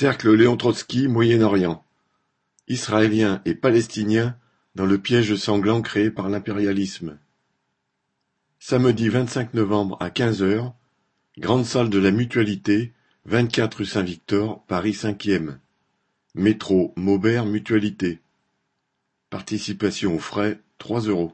Cercle Léon Trotsky Moyen-Orient: Israéliens et Palestiniens dans le piège sanglant créé par l'impérialisme. Samedi vingt-cinq novembre à quinze heures, Grande salle de la Mutualité, vingt-quatre rue Saint-Victor, Paris cinquième. Métro Maubert Mutualité. Participation aux frais, trois euros.